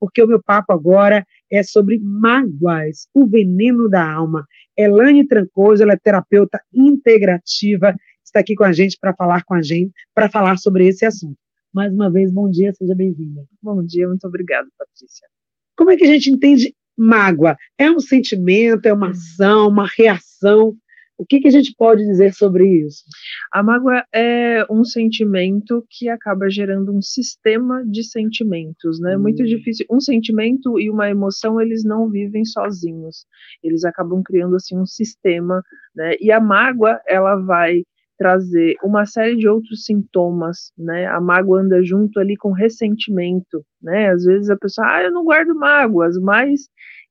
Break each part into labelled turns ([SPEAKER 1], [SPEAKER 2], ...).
[SPEAKER 1] porque o meu papo agora é sobre mágoas, o veneno da alma. Elane Trancoso, ela é terapeuta integrativa, está aqui com a gente para falar com a gente, para falar sobre esse assunto. Mais uma vez, bom dia, seja bem-vinda.
[SPEAKER 2] Bom dia, muito obrigada, Patrícia.
[SPEAKER 1] Como é que a gente entende mágoa? É um sentimento, é uma hum. ação, uma reação? O que, que, a gente pode dizer sobre isso?
[SPEAKER 2] A mágoa é um sentimento que acaba gerando um sistema de sentimentos, né? Hum. Muito difícil. Um sentimento e uma emoção, eles não vivem sozinhos. Eles acabam criando assim um sistema, né? E a mágoa, ela vai trazer uma série de outros sintomas, né? A mágoa anda junto ali com ressentimento, né? Às vezes a pessoa, ah, eu não guardo mágoas, mas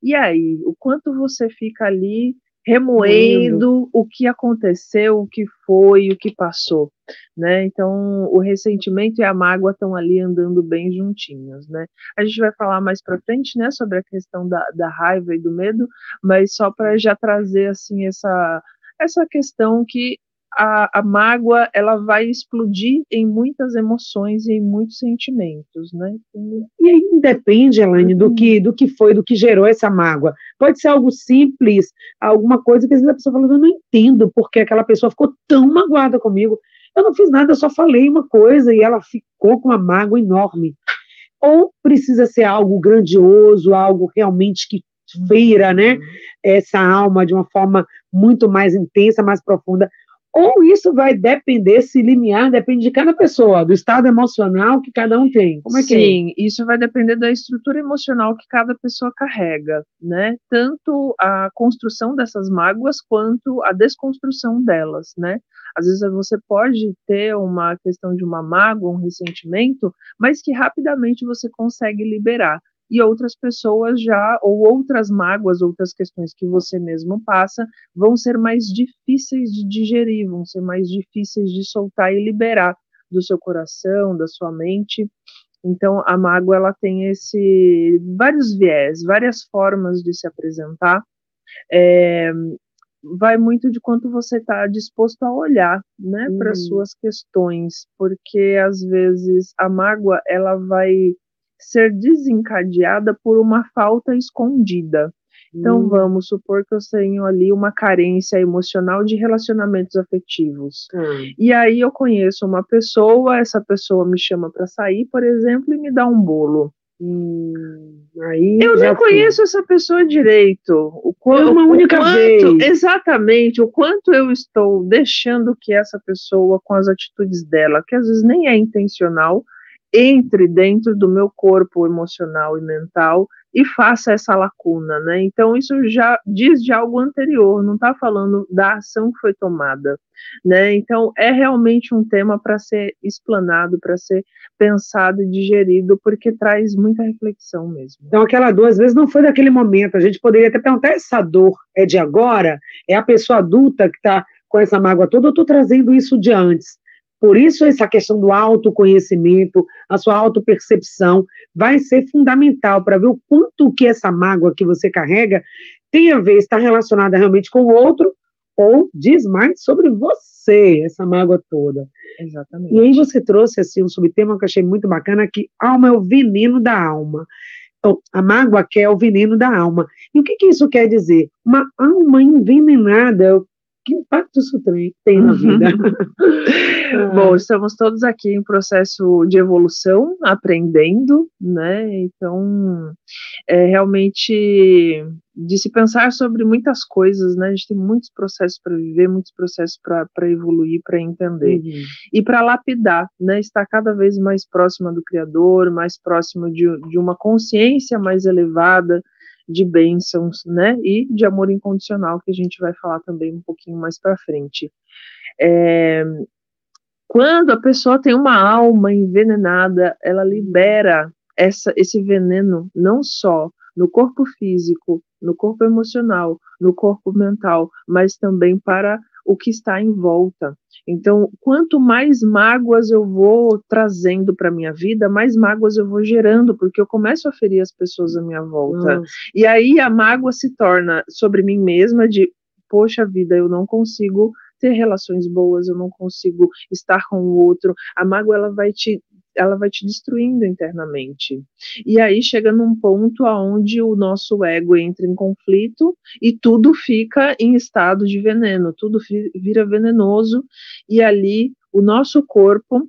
[SPEAKER 2] e aí? O quanto você fica ali remoendo o que aconteceu, o que foi, o que passou, né? Então, o ressentimento e a mágoa estão ali andando bem juntinhos, né? A gente vai falar mais para frente, né, sobre a questão da, da raiva e do medo, mas só para já trazer assim essa essa questão que a, a, mágoa ela vai explodir em muitas emoções e em muitos sentimentos, né?
[SPEAKER 1] E aí depende, Elaine, do que do que foi, do que gerou essa mágoa. Pode ser algo simples, alguma coisa que às vezes a pessoa fala, eu não entendo porque aquela pessoa ficou tão magoada comigo. Eu não fiz nada, eu só falei uma coisa e ela ficou com uma mágoa enorme. Ou precisa ser algo grandioso, algo realmente que feira, né, uhum. essa alma de uma forma muito mais intensa, mais profunda, ou isso vai depender, se limiar, depende de cada pessoa, do estado emocional que cada um tem.
[SPEAKER 2] Como é que é? Sim, é? isso vai depender da estrutura emocional que cada pessoa carrega, né? Tanto a construção dessas mágoas quanto a desconstrução delas, né? Às vezes você pode ter uma questão de uma mágoa, um ressentimento, mas que rapidamente você consegue liberar e outras pessoas já, ou outras mágoas, outras questões que você mesmo passa, vão ser mais difíceis de digerir, vão ser mais difíceis de soltar e liberar do seu coração, da sua mente. Então, a mágoa ela tem esse vários viés, várias formas de se apresentar. É, vai muito de quanto você está disposto a olhar, né, uhum. para suas questões, porque às vezes a mágoa ela vai ser desencadeada por uma falta escondida. Então, hum. vamos supor que eu tenho ali uma carência emocional de relacionamentos afetivos. Hum. E aí eu conheço uma pessoa, essa pessoa me chama para sair, por exemplo, e me dá um bolo. Hum, aí eu não conheço essa pessoa direito. O quanto, é uma única quanto, vez. Exatamente, o quanto eu estou deixando que essa pessoa, com as atitudes dela, que às vezes nem é intencional, entre dentro do meu corpo emocional e mental e faça essa lacuna, né? Então isso já diz de algo anterior, não está falando da ação que foi tomada, né? Então é realmente um tema para ser explanado, para ser pensado e digerido, porque traz muita reflexão mesmo.
[SPEAKER 1] Então aquela dor às vezes não foi daquele momento, a gente poderia até perguntar essa dor é de agora? É a pessoa adulta que está com essa mágoa toda, eu estou trazendo isso de antes. Por isso, essa questão do autoconhecimento, a sua autopercepção, vai ser fundamental para ver o quanto que essa mágoa que você carrega tem a ver, está relacionada realmente com o outro, ou diz mais sobre você, essa mágoa toda.
[SPEAKER 2] Exatamente.
[SPEAKER 1] E aí você trouxe assim, um subtema que eu achei muito bacana, que alma é o veneno da alma. Então, a mágoa que é o veneno da alma. E o que, que isso quer dizer? Uma alma envenenada, que impacto isso tem, tem na vida?
[SPEAKER 2] Bom, estamos todos aqui em processo de evolução, aprendendo, né? Então, é realmente de se pensar sobre muitas coisas, né? A gente tem muitos processos para viver, muitos processos para evoluir, para entender uhum. e para lapidar, né? Estar cada vez mais próxima do Criador, mais próximo de, de uma consciência mais elevada, de bênçãos, né, e de amor incondicional, que a gente vai falar também um pouquinho mais para frente. É, quando a pessoa tem uma alma envenenada, ela libera essa, esse veneno não só no corpo físico, no corpo emocional, no corpo mental, mas também para o que está em volta. Então, quanto mais mágoas eu vou trazendo para minha vida, mais mágoas eu vou gerando, porque eu começo a ferir as pessoas à minha volta. E aí a mágoa se torna sobre mim mesma de, poxa vida, eu não consigo ter relações boas, eu não consigo estar com o outro. A mágoa ela vai te ela vai te destruindo internamente. E aí chega num ponto aonde o nosso ego entra em conflito e tudo fica em estado de veneno, tudo vira venenoso e ali o nosso corpo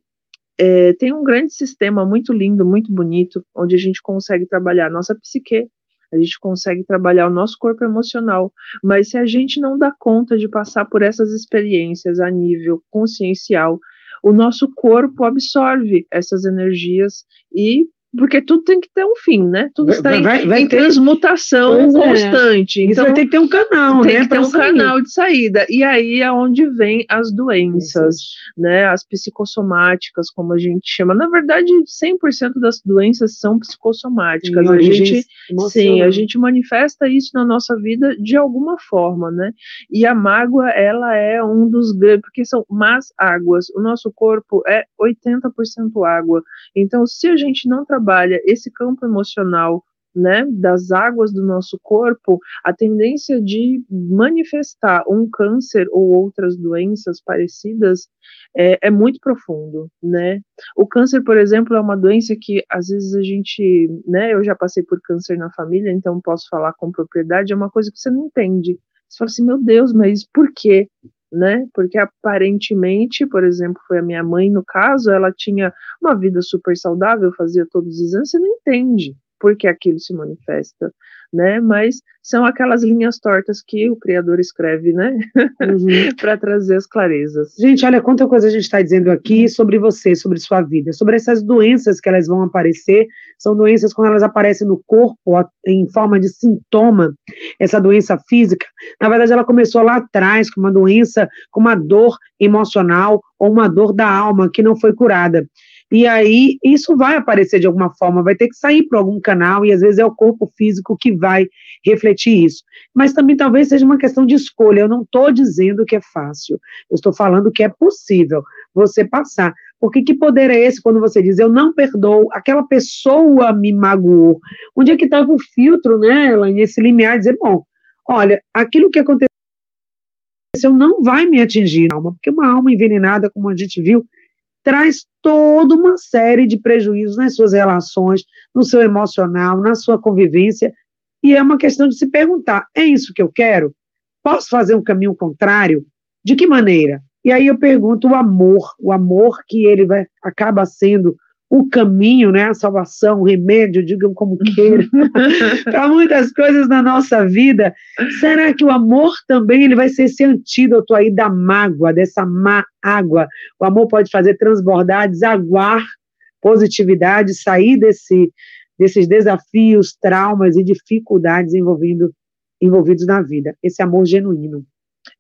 [SPEAKER 2] é, tem um grande sistema muito lindo, muito bonito, onde a gente consegue trabalhar a nossa psique, a gente consegue trabalhar o nosso corpo emocional, mas se a gente não dá conta de passar por essas experiências a nível consciencial, o nosso corpo absorve essas energias e porque tudo tem que ter um fim, né? Tudo está em, vai, vai em ter... transmutação pois é. constante.
[SPEAKER 1] É.
[SPEAKER 2] Então,
[SPEAKER 1] Isso ter que ter um canal,
[SPEAKER 2] tem
[SPEAKER 1] né?
[SPEAKER 2] Tem que ter um sair. canal de saída. E aí é onde vem as doenças, Isso. né? As psicossomáticas, como a gente chama. Na verdade, 100% das doenças são psicossomáticas. a gente, sim, a gente manifesta isso na nossa vida de alguma forma, né? E a mágoa, ela é um dos grandes, porque são más águas. O nosso corpo é 80% água. Então, se a gente não trabalha trabalha esse campo emocional né, das águas do nosso corpo, a tendência de manifestar um câncer ou outras doenças parecidas é, é, muito profundo, né? O câncer, por exemplo, é uma doença que às vezes a gente, né, eu já passei por câncer na família, então posso falar com propriedade, é uma coisa que você não entende. Você fala assim, meu Deus, mas por quê? Né? Porque aparentemente, por exemplo, foi a minha mãe no caso, ela tinha uma vida super saudável, fazia todos os exames, você não entende por que aquilo se manifesta, né? Mas são aquelas linhas tortas que o criador escreve, né? Uhum. para trazer as clarezas.
[SPEAKER 1] Gente, olha quanta coisa a gente está dizendo aqui sobre você, sobre sua vida, sobre essas doenças que elas vão aparecer. São doenças quando elas aparecem no corpo em forma de sintoma. Essa doença física, na verdade, ela começou lá atrás com uma doença, com uma dor emocional ou uma dor da alma que não foi curada. E aí isso vai aparecer de alguma forma, vai ter que sair para algum canal, e às vezes é o corpo físico que vai refletir isso. Mas também talvez seja uma questão de escolha. Eu não estou dizendo que é fácil, eu estou falando que é possível você passar. Porque que poder é esse quando você diz, eu não perdoo, aquela pessoa me magoou? Onde é que estava o filtro, né, Elaine, esse limiar, dizer, bom, olha, aquilo que aconteceu não vai me atingir, alma, porque uma alma envenenada, como a gente viu, traz toda uma série de prejuízos nas suas relações, no seu emocional, na sua convivência, e é uma questão de se perguntar: é isso que eu quero? Posso fazer um caminho contrário? De que maneira? E aí eu pergunto o amor, o amor que ele vai acaba sendo o caminho, né, a salvação, o remédio, digam como queiram, para muitas coisas na nossa vida. Será que o amor também ele vai ser esse antídoto aí da mágoa, dessa má água? O amor pode fazer transbordar, desaguar positividade, sair desse, desses desafios, traumas e dificuldades envolvendo, envolvidos na vida. Esse amor genuíno.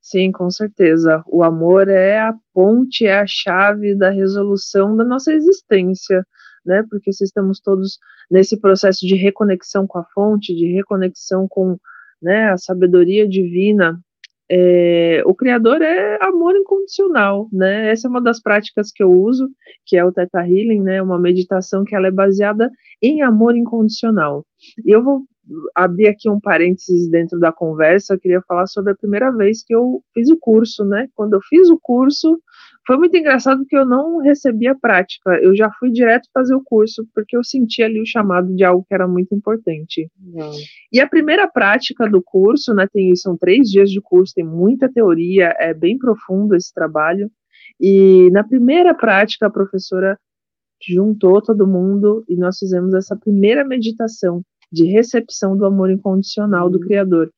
[SPEAKER 2] Sim, com certeza. O amor é a ponte, é a chave da resolução da nossa existência, né? Porque se estamos todos nesse processo de reconexão com a fonte, de reconexão com né, a sabedoria divina, é, o Criador é amor incondicional, né? Essa é uma das práticas que eu uso, que é o Theta Healing, né? Uma meditação que ela é baseada em amor incondicional. E eu vou abrir aqui um parênteses dentro da conversa, eu queria falar sobre a primeira vez que eu fiz o curso, né? Quando eu fiz o curso, foi muito engraçado porque eu não recebi a prática, eu já fui direto fazer o curso, porque eu senti ali o chamado de algo que era muito importante. Não. E a primeira prática do curso, né? Tem, são três dias de curso, tem muita teoria, é bem profundo esse trabalho. E na primeira prática, a professora juntou todo mundo e nós fizemos essa primeira meditação de recepção do amor incondicional do uhum. Criador.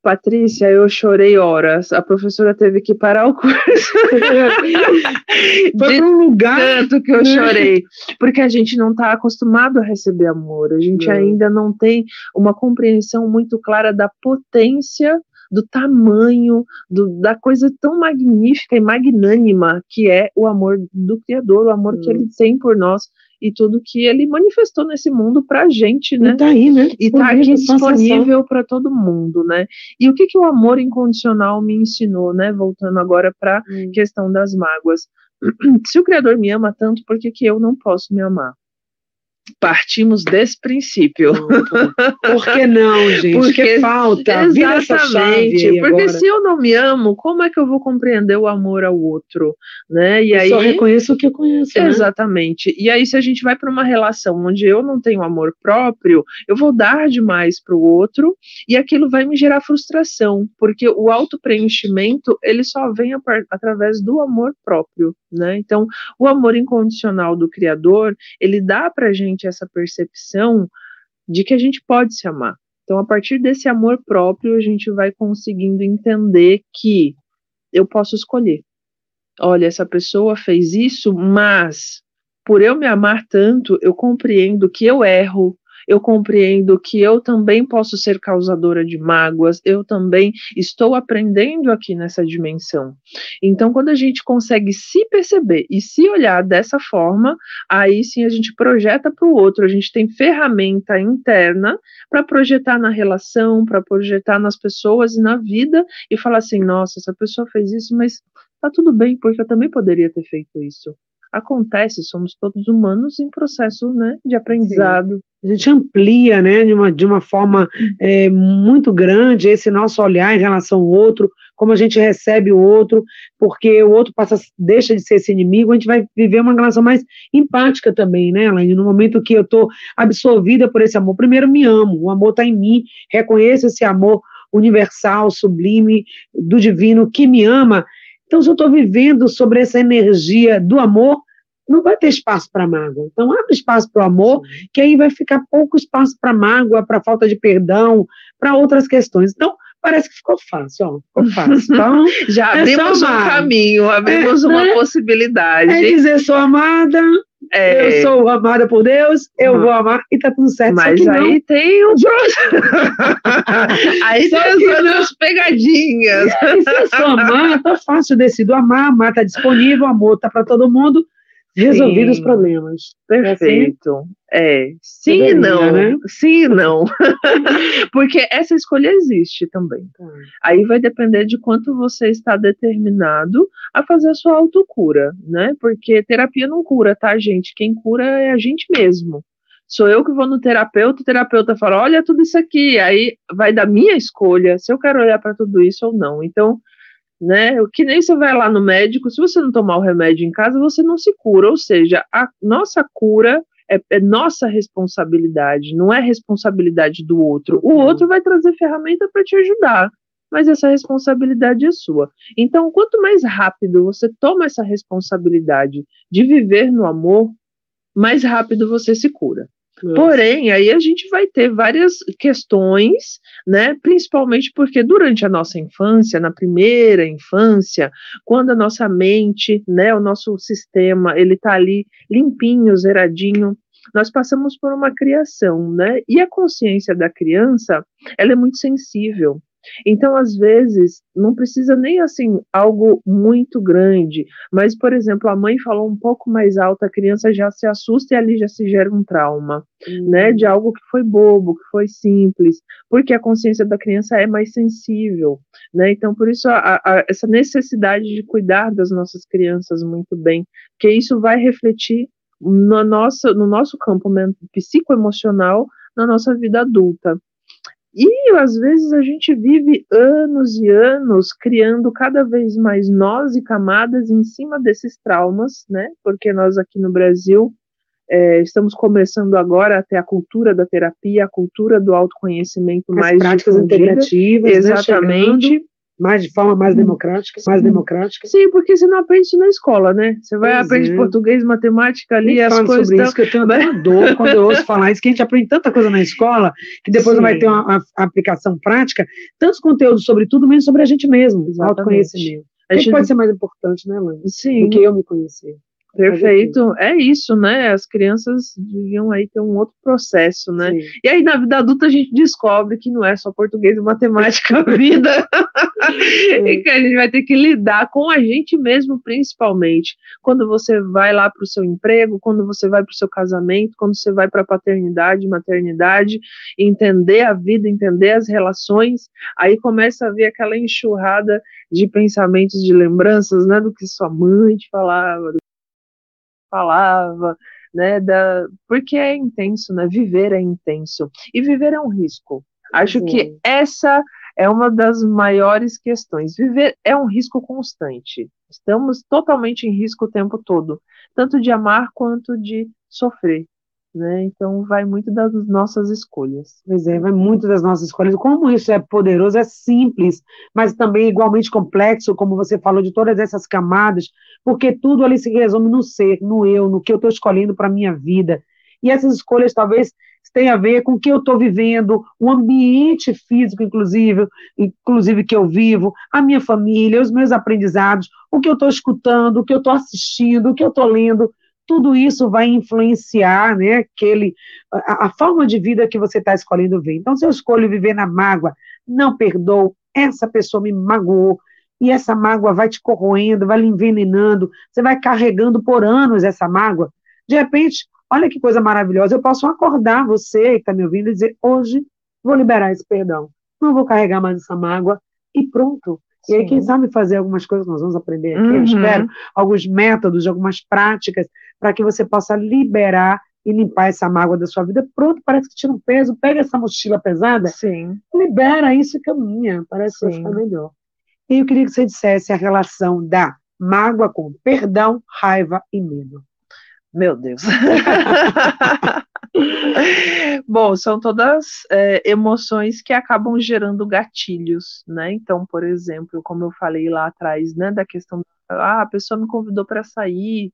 [SPEAKER 2] Patrícia, eu chorei horas. A professora teve que parar o curso.
[SPEAKER 1] Foi para um lugar.
[SPEAKER 2] Tanto que eu chorei. Porque a gente não está acostumado a receber amor. A gente não. ainda não tem uma compreensão muito clara da potência do tamanho, do, da coisa tão magnífica e magnânima que é o amor do Criador, o amor que ele tem por nós e tudo que ele manifestou nesse mundo para a gente, né?
[SPEAKER 1] E tá aí, né?
[SPEAKER 2] E tá aqui disponível para todo mundo, né? E o que que o amor incondicional me ensinou, né? Voltando agora para a hum. questão das mágoas. Se o Criador me ama tanto, por que que eu não posso me amar? Partimos desse princípio.
[SPEAKER 1] Por que não, gente? Porque que falta.
[SPEAKER 2] Exatamente. Porque agora. se eu não me amo, como é que eu vou compreender o amor ao outro? Né?
[SPEAKER 1] E eu aí, só reconheço o que eu conheço.
[SPEAKER 2] Né? Exatamente. Né? E aí, se a gente vai para uma relação onde eu não tenho amor próprio, eu vou dar demais para o outro e aquilo vai me gerar frustração, porque o autopreenchimento ele só vem através do amor próprio. Né? Então, o amor incondicional do Criador, ele dá para gente essa percepção de que a gente pode se amar. Então, a partir desse amor próprio, a gente vai conseguindo entender que eu posso escolher. Olha, essa pessoa fez isso, mas por eu me amar tanto, eu compreendo que eu erro, eu compreendo que eu também posso ser causadora de mágoas, eu também estou aprendendo aqui nessa dimensão. Então, quando a gente consegue se perceber e se olhar dessa forma, aí sim a gente projeta para o outro, a gente tem ferramenta interna para projetar na relação, para projetar nas pessoas e na vida e falar assim: nossa, essa pessoa fez isso, mas tá tudo bem, porque eu também poderia ter feito isso acontece, somos todos humanos em processo né, de aprendizado. Sim.
[SPEAKER 1] A gente amplia né, de, uma, de uma forma é, muito grande esse nosso olhar em relação ao outro, como a gente recebe o outro, porque o outro passa, deixa de ser esse inimigo, a gente vai viver uma relação mais empática também, né, Elaine? No momento que eu estou absorvida por esse amor, primeiro me amo, o amor está em mim, reconheço esse amor universal, sublime, do divino que me ama, então, se eu estou vivendo sobre essa energia do amor, não vai ter espaço para mágoa. Então, abre espaço para o amor, que aí vai ficar pouco espaço para mágoa, para falta de perdão, para outras questões. Então, parece que ficou fácil, ó, ficou fácil. Então,
[SPEAKER 2] já é abrimos um caminho, abrimos é, uma né? possibilidade.
[SPEAKER 1] É dizer, sou amada, é... Eu sou amada por Deus, eu uhum. vou amar e tá tudo certo.
[SPEAKER 2] Mas aí tem um Aí tem as outras pegadinhas.
[SPEAKER 1] É, se eu sou amada, tá fácil, eu decido amar, amar tá disponível, amor tá para todo mundo resolvido os problemas.
[SPEAKER 2] Perfeito. É, assim? é. sim e não. Né? Sim e não. Porque essa escolha existe também. Tá. Aí vai depender de quanto você está determinado a fazer a sua autocura, né? Porque terapia não cura, tá, gente? Quem cura é a gente mesmo. Sou eu que vou no terapeuta, o terapeuta fala: olha tudo isso aqui. Aí vai da minha escolha se eu quero olhar para tudo isso ou não. Então, né? O que nem você vai lá no médico, se você não tomar o remédio em casa, você não se cura. Ou seja, a nossa cura é, é nossa responsabilidade, não é responsabilidade do outro. O uhum. outro vai trazer ferramenta para te ajudar, mas essa responsabilidade é sua. Então, quanto mais rápido você toma essa responsabilidade de viver no amor, mais rápido você se cura. Porém, aí a gente vai ter várias questões, né? Principalmente porque durante a nossa infância, na primeira infância, quando a nossa mente, né, o nosso sistema, ele tá ali limpinho, zeradinho, nós passamos por uma criação, né? E a consciência da criança, ela é muito sensível. Então, às vezes, não precisa nem assim algo muito grande, mas, por exemplo, a mãe falou um pouco mais alto, a criança já se assusta e ali já se gera um trauma, uhum. né? De algo que foi bobo, que foi simples, porque a consciência da criança é mais sensível, né? Então, por isso, a, a, essa necessidade de cuidar das nossas crianças muito bem, porque isso vai refletir no nosso, no nosso campo psicoemocional na nossa vida adulta. E às vezes a gente vive anos e anos criando cada vez mais nós e camadas em cima desses traumas, né? Porque nós aqui no Brasil é, estamos começando agora a ter a cultura da terapia, a cultura do autoconhecimento As mais
[SPEAKER 1] práticas integrativas,
[SPEAKER 2] né, exatamente. Né,
[SPEAKER 1] mais de forma mais hum. democrática, mais democrática.
[SPEAKER 2] Sim, porque você não aprende isso na escola, né? Você vai aprender é. português, matemática ali, Nem as coisas.
[SPEAKER 1] Sobre isso, que eu tenho uma dor quando eu ouço falar isso, que a gente aprende tanta coisa na escola, que depois Sim. vai ter uma, uma, aplicação prática, tantos conteúdos sobre tudo, menos sobre a gente mesmo, Exatamente. autoconhecimento. A gente... pode ser mais importante, né, Lani?
[SPEAKER 2] Sim.
[SPEAKER 1] Do que eu me conhecer.
[SPEAKER 2] Perfeito, é isso, né? As crianças deviam aí ter um outro processo, né? Sim. E aí na vida adulta a gente descobre que não é só português e matemática a vida, e que a gente vai ter que lidar com a gente mesmo, principalmente. Quando você vai lá para o seu emprego, quando você vai para o seu casamento, quando você vai para a paternidade, maternidade, entender a vida, entender as relações, aí começa a vir aquela enxurrada de pensamentos, de lembranças, né? Do que sua mãe te falava, falava, né? Da, porque é intenso, né? Viver é intenso. E viver é um risco. Acho Sim. que essa é uma das maiores questões. Viver é um risco constante. Estamos totalmente em risco o tempo todo, tanto de amar quanto de sofrer. Né? Então vai muito das nossas escolhas.
[SPEAKER 1] Pois é, vai muito das nossas escolhas. Como isso é poderoso, é simples, mas também igualmente complexo, como você falou, de todas essas camadas, porque tudo ali se resume no ser, no eu, no que eu estou escolhendo para a minha vida. E essas escolhas talvez tenham a ver com o que eu estou vivendo, o ambiente físico, inclusive, inclusive que eu vivo, a minha família, os meus aprendizados, o que eu estou escutando, o que eu estou assistindo, o que eu estou lendo tudo isso vai influenciar né, aquele, a, a forma de vida que você está escolhendo ver. Então, se eu escolho viver na mágoa, não perdoo, essa pessoa me magoou, e essa mágoa vai te corroendo, vai lhe envenenando, você vai carregando por anos essa mágoa. De repente, olha que coisa maravilhosa, eu posso acordar você que está me ouvindo e dizer: hoje vou liberar esse perdão, não vou carregar mais essa mágoa, e pronto. E aí, quem sabe fazer algumas coisas, nós vamos aprender aqui, uhum. eu espero, alguns métodos, algumas práticas, para que você possa liberar e limpar essa mágoa da sua vida. Pronto, parece que tira um peso, pega essa mochila pesada,
[SPEAKER 2] Sim.
[SPEAKER 1] libera isso e caminha, parece Sim. que vai ficar melhor. E eu queria que você dissesse a relação da mágoa com perdão, raiva e medo.
[SPEAKER 2] Meu Deus. Bom, são todas é, emoções que acabam gerando gatilhos, né? Então, por exemplo, como eu falei lá atrás, né, da questão, ah, a pessoa me convidou para sair,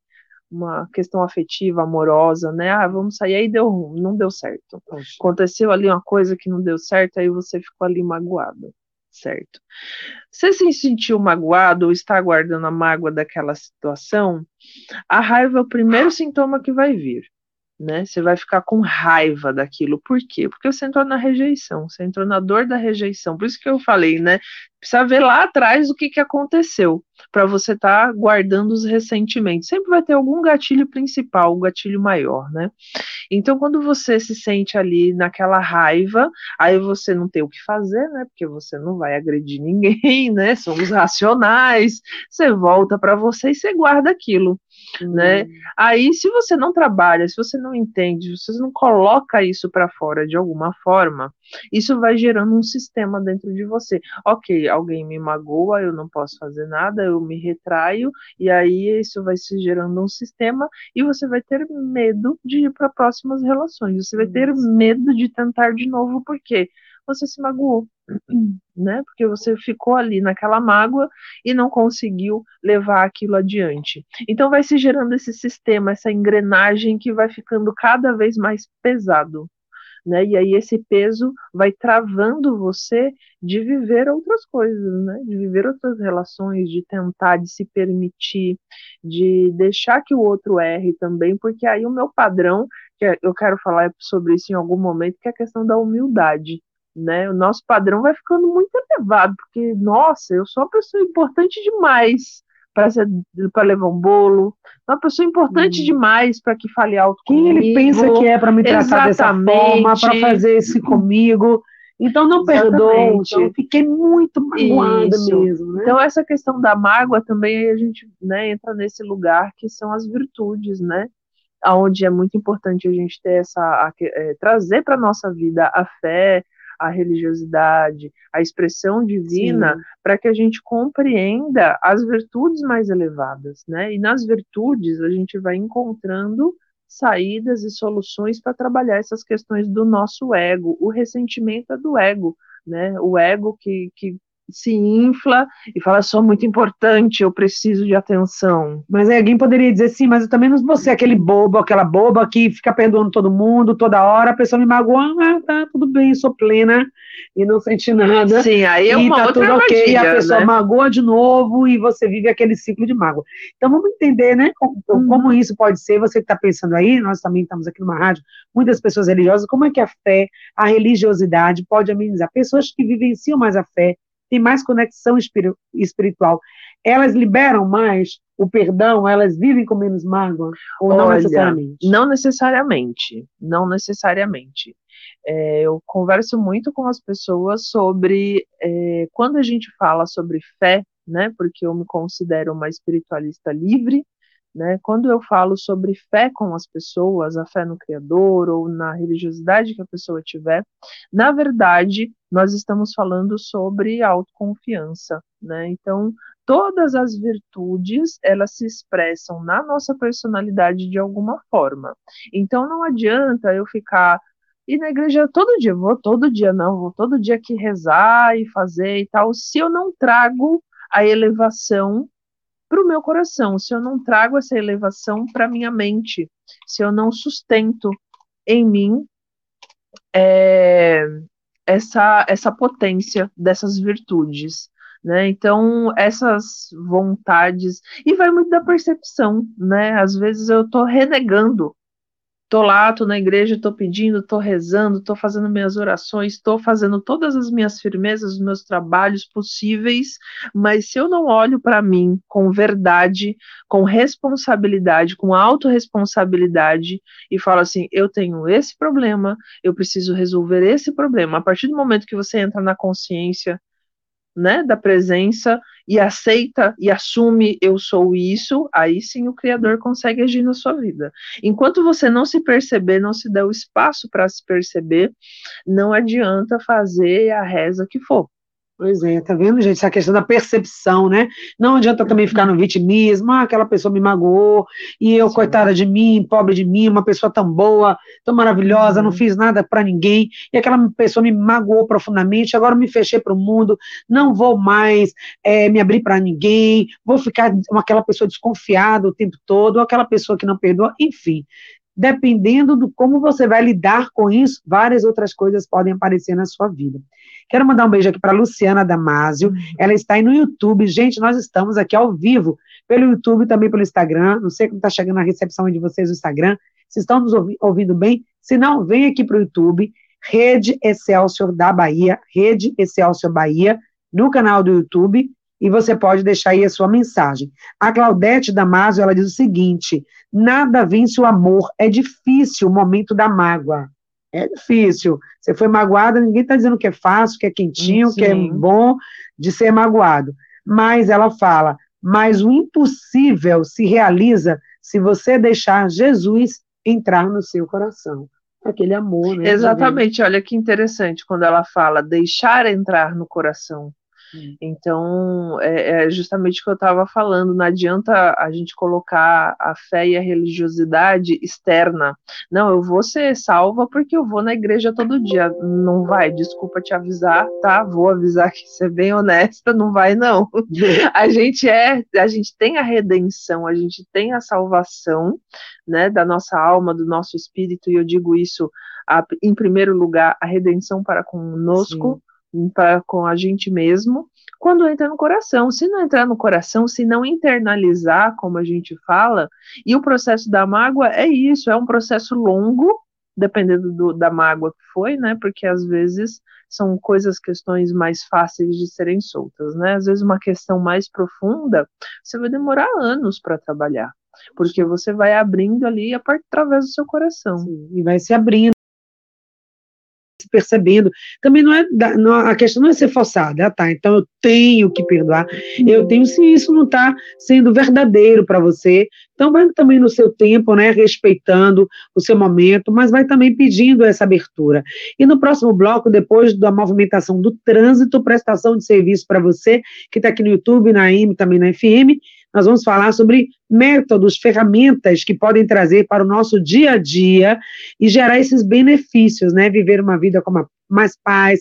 [SPEAKER 2] uma questão afetiva, amorosa, né? Ah, vamos sair, aí deu, não deu certo. Aconteceu ali uma coisa que não deu certo, aí você ficou ali magoado, certo? Você se sentiu magoado ou está guardando a mágoa daquela situação? A raiva é o primeiro sintoma que vai vir né? Você vai ficar com raiva daquilo. Por quê? Porque você entrou na rejeição, você entrou na dor da rejeição. Por isso que eu falei, né? Precisa ver lá atrás o que, que aconteceu para você estar tá guardando os ressentimentos. Sempre vai ter algum gatilho principal, um gatilho maior, né? Então, quando você se sente ali naquela raiva, aí você não tem o que fazer, né? Porque você não vai agredir ninguém, né? Somos racionais. Você volta para você e você guarda aquilo né? Hum. Aí, se você não trabalha, se você não entende, se você não coloca isso para fora de alguma forma, isso vai gerando um sistema dentro de você. Ok, alguém me magoa, eu não posso fazer nada, eu me retraio, e aí isso vai se gerando um sistema, e você vai ter medo de ir para próximas relações, você vai ter medo de tentar de novo, por quê? Você se magoou né? Porque você ficou ali naquela mágoa e não conseguiu levar aquilo adiante. Então vai se gerando esse sistema, essa engrenagem que vai ficando cada vez mais pesado. Né? E aí esse peso vai travando você de viver outras coisas, né? De viver outras relações, de tentar, de se permitir, de deixar que o outro erre também, porque aí o meu padrão, que eu quero falar sobre isso em algum momento, que é a questão da humildade né? O nosso padrão vai ficando muito elevado, porque, nossa, eu sou uma pessoa importante demais para levar um bolo, uma pessoa importante hum. demais para que fale alto
[SPEAKER 1] Quem comigo. ele pensa que é para me tratar Exatamente. dessa forma, para fazer isso comigo? Então não perdoe, então fiquei muito magoada Isso. mesmo. Né?
[SPEAKER 2] Então essa questão da mágoa também a gente né, entra nesse lugar que são as virtudes, né? Onde é muito importante a gente ter essa a, é, trazer para nossa vida a fé, a religiosidade, a expressão divina, para que a gente compreenda as virtudes mais elevadas, né? E nas virtudes a gente vai encontrando saídas e soluções para trabalhar essas questões do nosso ego. O ressentimento é do ego, né? O ego que, que se infla e fala, sou muito importante, eu preciso de atenção.
[SPEAKER 1] Mas aí alguém poderia dizer, sim, mas eu também não vou ser aquele bobo, aquela boba que fica perdoando todo mundo, toda hora, a pessoa me magoa, ah, tá, tudo bem, sou plena e não senti nada.
[SPEAKER 2] Sim, aí é uma
[SPEAKER 1] e tá
[SPEAKER 2] outra
[SPEAKER 1] tudo ok,
[SPEAKER 2] e
[SPEAKER 1] a pessoa né? magoa de novo e você vive aquele ciclo de mágoa. Então vamos entender, né, como, uhum. como isso pode ser, você que está pensando aí, nós também estamos aqui numa rádio, muitas pessoas religiosas, como é que a fé, a religiosidade pode amenizar? Pessoas que vivenciam mais a fé, mais conexão espiritual. Elas liberam mais o perdão, elas vivem com menos mágoa? Ou Olha, não necessariamente?
[SPEAKER 2] Não necessariamente. Não necessariamente. É, eu converso muito com as pessoas sobre é, quando a gente fala sobre fé, né? Porque eu me considero uma espiritualista livre, Né? Quando eu falo sobre fé com as pessoas, a fé no Criador ou na religiosidade que a pessoa tiver, na verdade, nós estamos falando sobre autoconfiança. Né? Então, todas as virtudes, elas se expressam na nossa personalidade de alguma forma. Então, não adianta eu ficar e na igreja todo dia, vou todo dia, não, vou todo dia aqui rezar e fazer e tal, se eu não trago a elevação para o meu coração, se eu não trago essa elevação para minha mente, se eu não sustento em mim é, essa, essa potência dessas virtudes. Né? Então, essas vontades, e vai muito da percepção, né? Às vezes eu estou renegando Tô lá, tô na igreja, tô pedindo, tô rezando, tô fazendo minhas orações, tô fazendo todas as minhas firmezas, os meus trabalhos possíveis, mas se eu não olho para mim com verdade, com responsabilidade, com autorresponsabilidade e falo assim, eu tenho esse problema, eu preciso resolver esse problema. A partir do momento que você entra na consciência, né, da presença e aceita e assume eu sou isso, aí sim o Criador consegue agir na sua vida. Enquanto você não se perceber, não se der o espaço para se perceber, não adianta fazer a reza que for.
[SPEAKER 1] Pois é, tá vendo, gente? Essa questão da percepção, né? Não adianta também ficar no vitimismo, ah, aquela pessoa me magoou, e eu, Sim. coitada de mim, pobre de mim, uma pessoa tão boa, tão maravilhosa, uhum. não fiz nada para ninguém, e aquela pessoa me magoou profundamente, agora me fechei para o mundo, não vou mais é, me abrir para ninguém, vou ficar com aquela pessoa desconfiada o tempo todo, ou aquela pessoa que não perdoa, enfim dependendo do como você vai lidar com isso, várias outras coisas podem aparecer na sua vida. Quero mandar um beijo aqui para Luciana Damasio, uhum. ela está aí no YouTube. Gente, nós estamos aqui ao vivo, pelo YouTube, também pelo Instagram. Não sei como está chegando a recepção de vocês no Instagram. Se estão nos ouvindo bem, se não, vem aqui para o YouTube, Rede Excelsior da Bahia, Rede Excelsior Bahia, no canal do YouTube, e você pode deixar aí a sua mensagem. A Claudete Damasio, ela diz o seguinte, nada vence o amor, é difícil o momento da mágoa. É difícil. Você foi magoada, ninguém está dizendo que é fácil, que é quentinho, Sim. que é bom de ser magoado. Mas ela fala, mas o impossível se realiza se você deixar Jesus entrar no seu coração. Aquele amor, né?
[SPEAKER 2] Exatamente, olha que interessante quando ela fala deixar entrar no coração. Então, é, é, justamente o que eu estava falando, não adianta a gente colocar a fé e a religiosidade externa. Não, eu vou ser salva porque eu vou na igreja todo dia. Não vai, desculpa te avisar, tá? Vou avisar que ser bem honesta, não vai não. a gente é, a gente tem a redenção, a gente tem a salvação, né, da nossa alma, do nosso espírito, e eu digo isso a, em primeiro lugar, a redenção para conosco, Com a gente mesmo, quando entra no coração. Se não entrar no coração, se não internalizar, como a gente fala, e o processo da mágoa é isso, é um processo longo, dependendo do, da mágoa que foi, né? Porque às vezes são coisas, questões mais fáceis de serem soltas, né? Às vezes uma questão mais profunda, você vai demorar anos para trabalhar, porque você vai abrindo ali através do seu coração. Sim,
[SPEAKER 1] e vai se abrindo percebendo. Também não é, não, a questão não é ser forçada, tá? Então eu tenho que perdoar. Eu tenho, se isso não está sendo verdadeiro para você, então vai também no seu tempo, né? Respeitando o seu momento, mas vai também pedindo essa abertura. E no próximo bloco, depois da movimentação do trânsito, prestação de serviço para você, que está aqui no YouTube, na IM, também na FM, nós vamos falar sobre métodos, ferramentas que podem trazer para o nosso dia a dia e gerar esses benefícios, né? Viver uma vida com mais paz,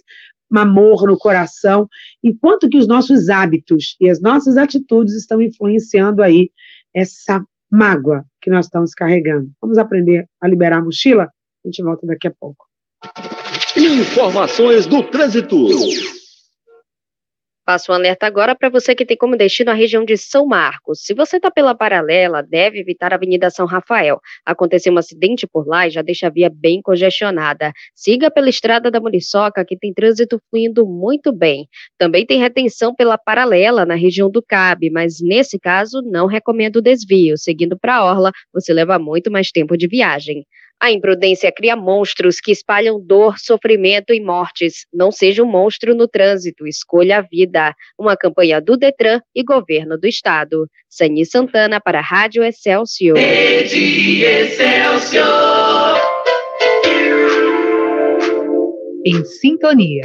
[SPEAKER 1] um amor no coração, enquanto que os nossos hábitos e as nossas atitudes estão influenciando aí essa mágoa que nós estamos carregando. Vamos aprender a liberar a mochila? A gente volta daqui a pouco.
[SPEAKER 3] Informações do trânsito.
[SPEAKER 4] Passo um alerta agora para você que tem como destino a região de São Marcos. Se você está pela paralela, deve evitar a Avenida São Rafael. Aconteceu um acidente por lá e já deixa a via bem congestionada. Siga pela estrada da Muriçoca, que tem trânsito fluindo muito bem. Também tem retenção pela paralela na região do Cabe, mas nesse caso não recomendo o desvio. Seguindo para a Orla, você leva muito mais tempo de viagem. A imprudência cria monstros que espalham dor, sofrimento e mortes. Não seja um monstro no trânsito, escolha a vida. Uma campanha do Detran e Governo do Estado. Sani Santana para a Rádio Excelsior. Rede Excelsior.
[SPEAKER 1] Em sintonia.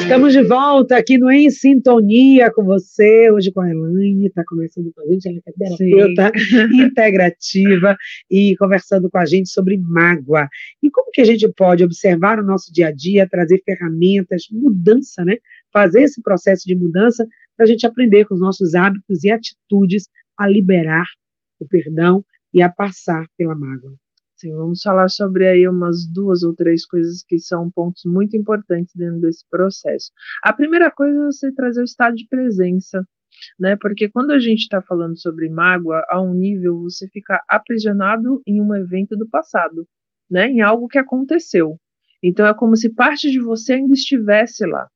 [SPEAKER 1] Estamos de volta aqui no Em Sintonia com você, hoje com a Elaine, está conversando com a gente, ela é terapeuta integrativa e conversando com a gente sobre mágoa. E como que a gente pode observar o nosso dia a dia, trazer ferramentas, mudança, né? Fazer esse processo de mudança para a gente aprender com os nossos hábitos e atitudes a liberar o perdão e a passar pela mágoa.
[SPEAKER 2] Sim, vamos falar sobre aí umas duas ou três coisas que são pontos muito importantes dentro desse processo. A primeira coisa é você trazer o estado de presença, né? Porque quando a gente está falando sobre mágoa, a um nível você fica aprisionado em um evento do passado, né? Em algo que aconteceu. Então é como se parte de você ainda estivesse lá.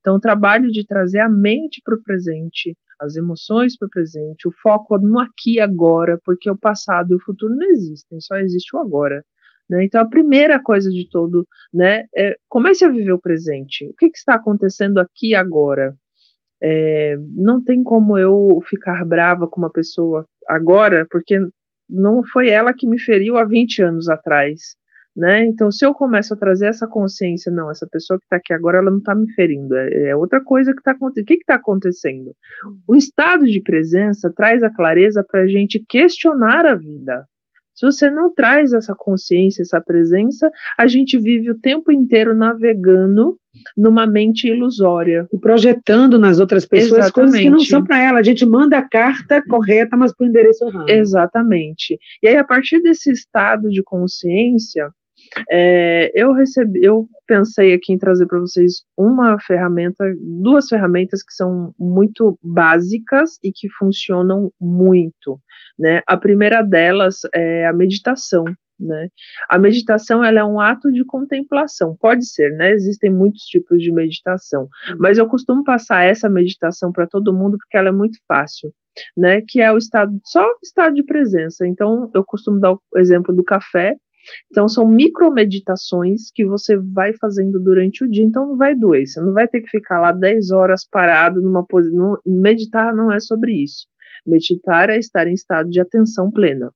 [SPEAKER 2] Então, o trabalho de trazer a mente para o presente, as emoções para o presente, o foco no aqui e agora, porque o passado e o futuro não existem, só existe o agora. Né? Então, a primeira coisa de todo, né, é comece a viver o presente. O que, que está acontecendo aqui e agora? É, não tem como eu ficar brava com uma pessoa agora, porque não foi ela que me feriu há 20 anos atrás. Né? Então, se eu começo a trazer essa consciência, não, essa pessoa que está aqui agora, ela não está me ferindo, é, é, outra coisa que está acontecendo. O que está acontecendo? O estado de presença traz a clareza para a gente questionar a vida. Se você não traz essa consciência, essa presença, a gente vive o tempo inteiro navegando numa mente ilusória.
[SPEAKER 1] E projetando nas outras pessoas Exatamente. coisas que não são para ela. A gente manda a carta correta, mas para o endereço errado.
[SPEAKER 2] Exatamente. E aí, a partir desse estado de consciência, é, eu recebi, eu pensei aqui em trazer para vocês uma ferramenta, duas ferramentas que são muito básicas e que funcionam muito, né? A primeira delas é a meditação. Né? A meditação ela é um ato de contemplação, pode ser, né? Existem muitos tipos de meditação, uhum. mas eu costumo passar essa meditação para todo mundo porque ela é muito fácil, né? Que é o estado, só o estado de presença. Então, eu costumo dar o exemplo do café, então, são micromeditações que você vai fazendo durante o dia, então não vai doer, você não vai ter que ficar lá 10 horas parado numa posição. Meditar não é sobre isso. Meditar é estar em estado de atenção plena.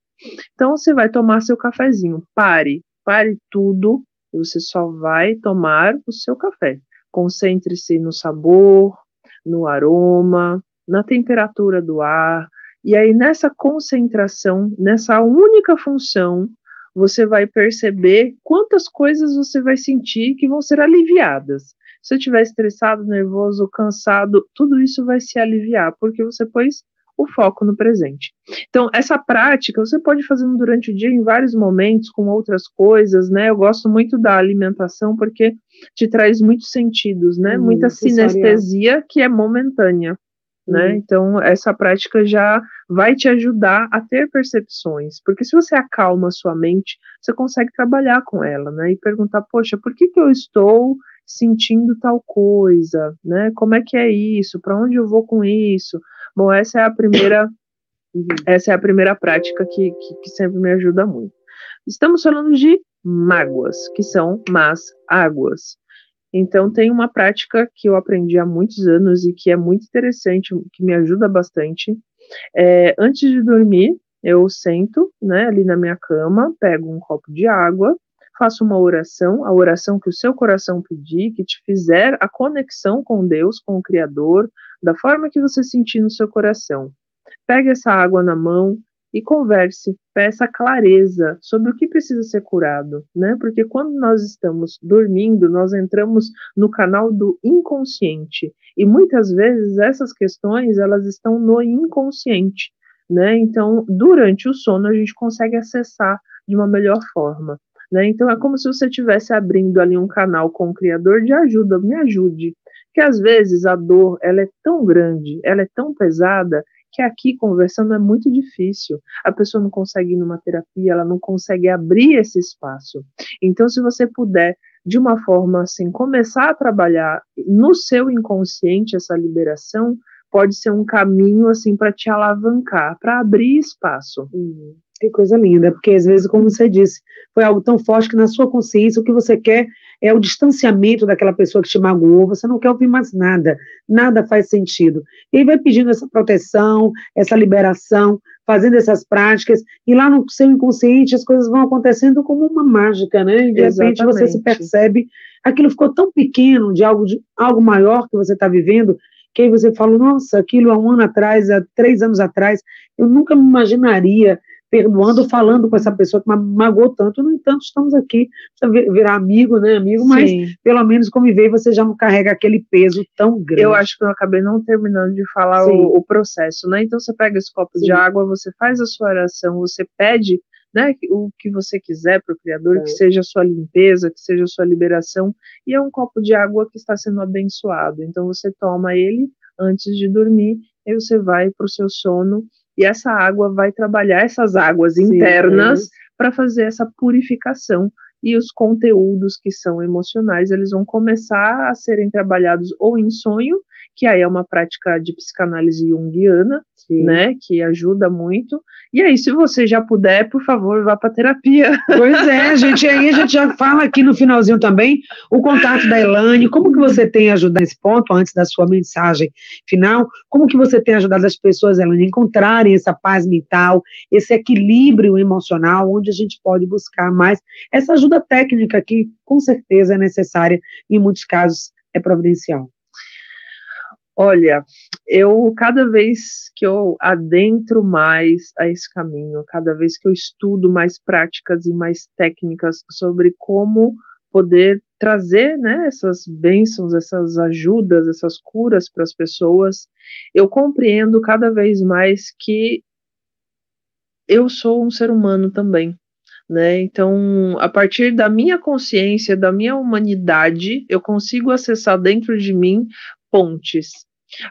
[SPEAKER 2] Então, você vai tomar seu cafezinho, pare, pare tudo, você só vai tomar o seu café. Concentre-se no sabor, no aroma, na temperatura do ar, e aí nessa concentração, nessa única função, você vai perceber quantas coisas você vai sentir que vão ser aliviadas. Se eu estiver estressado, nervoso, cansado, tudo isso vai se aliviar, porque você pôs o foco no presente. Então, essa prática você pode fazer durante o dia em vários momentos, com outras coisas, né? Eu gosto muito da alimentação porque te traz muitos sentidos, né? Hum, Muita sinestesia que é momentânea né? Uhum. Então, essa prática já vai te ajudar a ter percepções, porque se você acalma a sua mente, você consegue trabalhar com ela, né? E perguntar, poxa, por que, que eu estou sentindo tal coisa, né? Como é que é isso? Para onde eu vou com isso? Bom, essa é a primeira, uhum. essa é a primeira prática que, que, que sempre me ajuda muito. Estamos falando de mágoas, que são más águas. Então, tem uma prática que eu aprendi há muitos anos e que é muito interessante, que me ajuda bastante. É, antes de dormir, eu sento né, ali na minha cama, pego um copo de água, faço uma oração, a oração que o seu coração pedir, que te fizer a conexão com Deus, com o Criador, da forma que você sentir no seu coração. Pegue essa água na mão, e converse, peça clareza sobre o que precisa ser curado, né? Porque quando nós estamos dormindo, nós entramos no canal do inconsciente e muitas vezes essas questões elas estão no inconsciente, né? Então, durante o sono a gente consegue acessar de uma melhor forma. Né? Então é como se você estivesse abrindo ali um canal com o Criador de ajuda, me ajude. Que às vezes a dor ela é tão grande, ela é tão pesada que aqui conversando é muito difícil. A pessoa não consegue ir numa terapia, ela não consegue abrir esse espaço. Então, se você puder de uma forma assim, começar a trabalhar no seu inconsciente essa liberação, pode ser um caminho assim para te alavancar, para abrir espaço.
[SPEAKER 1] Hum, que coisa linda, porque às vezes, como você disse, foi algo tão forte que na sua consciência o que você quer é o distanciamento daquela pessoa que te magoou, você não quer ouvir mais nada, nada faz sentido. E aí vai pedindo essa proteção, essa liberação, fazendo essas práticas, e lá no seu inconsciente as coisas vão acontecendo como uma mágica, né? E de Exatamente. repente você se percebe, aquilo ficou tão pequeno de algo, de algo maior que você está vivendo, que aí você fala, nossa, aquilo há um ano atrás, há três anos atrás, eu nunca me imaginaria perdoando, falando com essa pessoa que me magoou tanto. No entanto, estamos aqui para virar amigo, né, amigo, mas Sim. pelo menos conviver você já não carrega aquele peso tão grande.
[SPEAKER 2] Eu acho que eu acabei não terminando de falar o, o, processo, né? Então você pega esse copo Sim. de água, você faz a sua oração, você pede né, o que você quiser para o Criador, é. que seja a sua limpeza, que seja a sua liberação, e é um copo de água que está sendo abençoado. Então você toma ele antes de dormir, e você vai para o seu sono e essa água vai trabalhar essas águas internas é. para fazer essa purificação e os conteúdos que são emocionais, eles vão começar a serem trabalhados ou em sonho, que aí é uma prática de psicanálise junguiana, Sim. né, que ajuda muito. E aí, se você já puder, por favor, vá para terapia.
[SPEAKER 1] Pois é, gente, aí a gente já fala aqui no finalzinho também o contato da Elane, como que você tem ajudado nesse ponto, antes da sua mensagem final, como que você tem ajudado as pessoas, Elane, a encontrarem essa paz mental, esse equilíbrio emocional, onde a gente pode buscar mais essa ajuda técnica que, com certeza, é necessária, em muitos casos, é providencial.
[SPEAKER 2] Olha, eu cada vez que eu adentro mais a esse caminho, cada vez que eu estudo mais práticas e mais técnicas sobre como poder trazer né, essas bênçãos, essas ajudas, essas curas para as pessoas, eu compreendo cada vez mais que eu sou um ser humano também. Né? Então, a partir da minha consciência, da minha humanidade, eu consigo acessar dentro de mim pontes.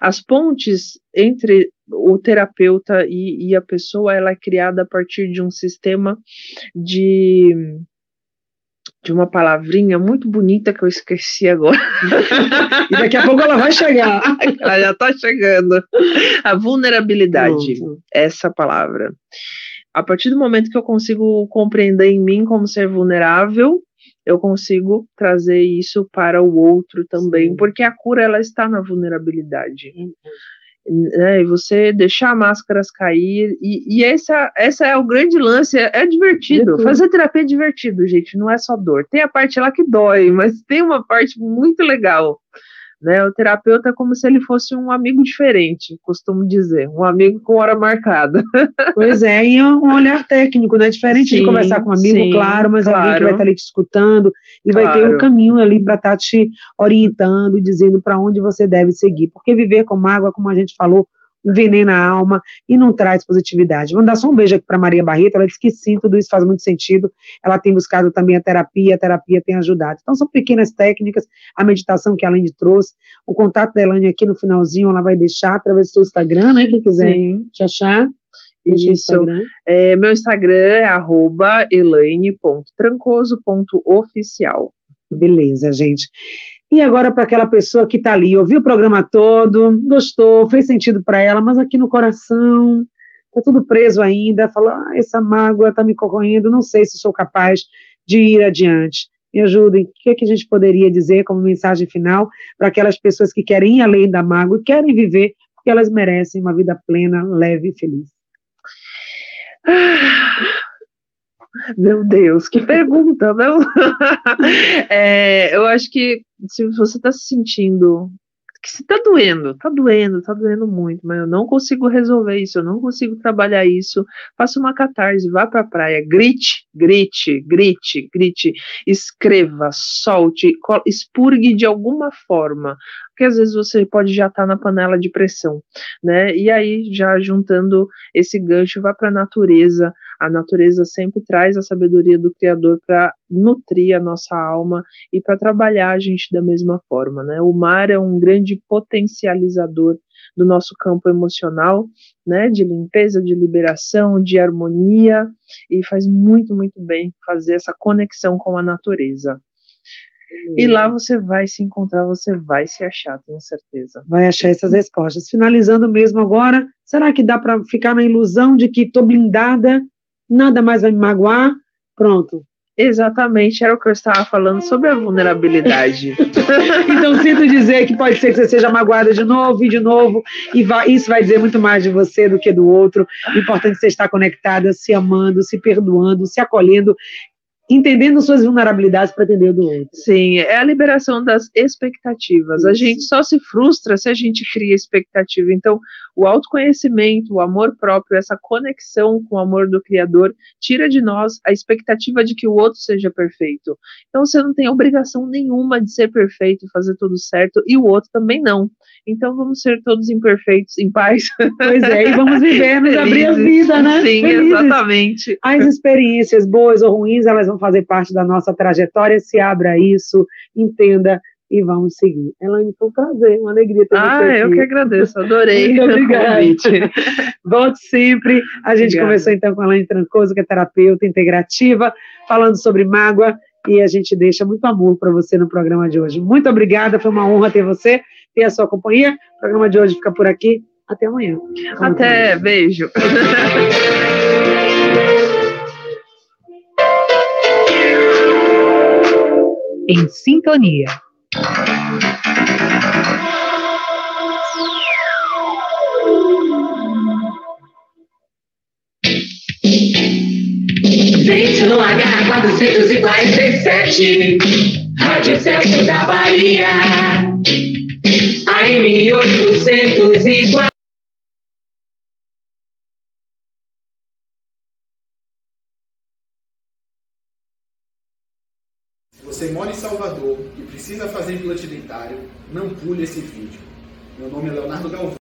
[SPEAKER 2] As pontes entre o terapeuta e, e a pessoa, ela é criada a partir de um sistema de de uma palavrinha muito bonita que eu esqueci agora.
[SPEAKER 1] e daqui a pouco ela vai chegar.
[SPEAKER 2] ela já está chegando. A vulnerabilidade, Pronto. essa palavra. A partir do momento que eu consigo compreender em mim como ser vulnerável, eu consigo trazer isso para o outro também, Sim. porque a cura ela está na vulnerabilidade. Uhum. Né, e você deixar máscaras cair, e, e essa, essa é o grande lance, é, é divertido. Fazer terapia é divertido, gente, não é só dor. Tem a parte lá que dói, mas tem uma parte muito legal. Né? O terapeuta é como se ele fosse um amigo diferente, costumo dizer, um amigo com hora marcada.
[SPEAKER 1] Pois é, e é um olhar técnico, né? Diferente sim, de conversar com um amigo, sim, claro, mas claro. alguém que vai estar ali te escutando e claro. vai ter um caminho ali para estar tá te orientando, dizendo para onde você deve seguir. Porque viver com mágoa, como a gente falou, envenena a alma e não traz positividade. Vou dar só um beijo aqui para Maria Barreto, ela disse que sim, tudo isso faz muito sentido, ela tem buscado também a terapia, a terapia tem ajudado. Então são pequenas técnicas, a meditação que a Elaine trouxe, o contato da Elaine aqui no finalzinho, ela vai deixar através do seu Instagram, né, quem quiser sim. te achar.
[SPEAKER 2] Isso. Instagram. É, meu Instagram é arroba elaine.trancoso.oficial.
[SPEAKER 1] Beleza, gente. E agora para aquela pessoa que está ali, ouviu o programa todo, gostou, fez sentido para ela, mas aqui no coração está tudo preso ainda, fala, ah, essa mágoa está me corroendo, não sei se sou capaz de ir adiante. Me ajudem, o que, é que a gente poderia dizer como mensagem final para aquelas pessoas que querem ir além da mágoa e querem viver, porque elas merecem uma vida plena, leve e feliz.
[SPEAKER 2] Meu Deus, que pergunta, não? é, eu acho que se você está se sentindo que se tá doendo, tá doendo, tá doendo muito, mas eu não consigo resolver isso, eu não consigo trabalhar isso. Faça uma catarse, vá pra praia, grite, grite, grite, grite, escreva, solte, expurgue de alguma forma porque às vezes você pode já estar tá na panela de pressão, né? E aí, já juntando esse gancho, vá para a natureza. A natureza sempre traz a sabedoria do Criador para nutrir a nossa alma e para trabalhar a gente da mesma forma, né? O mar é um grande potencializador do nosso campo emocional, né, de limpeza, de liberação, de harmonia, e faz muito, muito bem fazer essa conexão com a natureza. E lá você vai se encontrar, você vai se achar, tenho certeza.
[SPEAKER 1] Vai achar essas respostas. Finalizando mesmo agora, será que dá para ficar na ilusão de que estou blindada, nada mais vai me magoar? Pronto,
[SPEAKER 2] Exatamente, era o que eu estava falando sobre a vulnerabilidade.
[SPEAKER 1] então, sinto dizer que pode ser que você seja magoada de novo e de novo, e vai, isso vai dizer muito mais de você do que do outro. O importante é você estar conectada, se amando, se perdoando, se acolhendo entendendo suas vulnerabilidades para atender o do outro.
[SPEAKER 2] Sim, é a liberação das expectativas. Isso. A gente só se frustra se a gente cria expectativa. Então, o autoconhecimento, o amor próprio, essa conexão com o amor do Criador, tira de nós a expectativa de que o outro seja perfeito. Então, você não tem obrigação nenhuma de ser perfeito, fazer tudo certo, e o outro também não. Então, vamos ser todos imperfeitos, em paz.
[SPEAKER 1] Pois é, e vamos viver, nos abrir a vida, né?
[SPEAKER 2] Sim, Felizes. exatamente.
[SPEAKER 1] As experiências boas ou ruins, elas vão fazer parte da nossa trajetória. Se abra isso, entenda e vamos seguir. Elaine, foi um prazer, uma alegria ter
[SPEAKER 2] ah,
[SPEAKER 1] você aqui.
[SPEAKER 2] eu que agradeço, adorei
[SPEAKER 1] Muito obrigada. Volte sempre. A gente Obrigada. conversou então com a Elaine Trancoso, que é terapeuta integrativa, falando sobre mágoa, e a gente deixa muito amor para você no programa de hoje. Muito obrigada, foi uma honra ter você, ter a sua companhia. O programa de hoje fica por aqui. Até amanhã.
[SPEAKER 2] Até, beijo.
[SPEAKER 3] em sintonia.
[SPEAKER 5] Gente no H447, Rádio Celso da Bahia, AM 804.
[SPEAKER 6] Você mora em Salvador e precisa fazer implante dentário, não pule esse vídeo. Meu nome é Leonardo Galvão.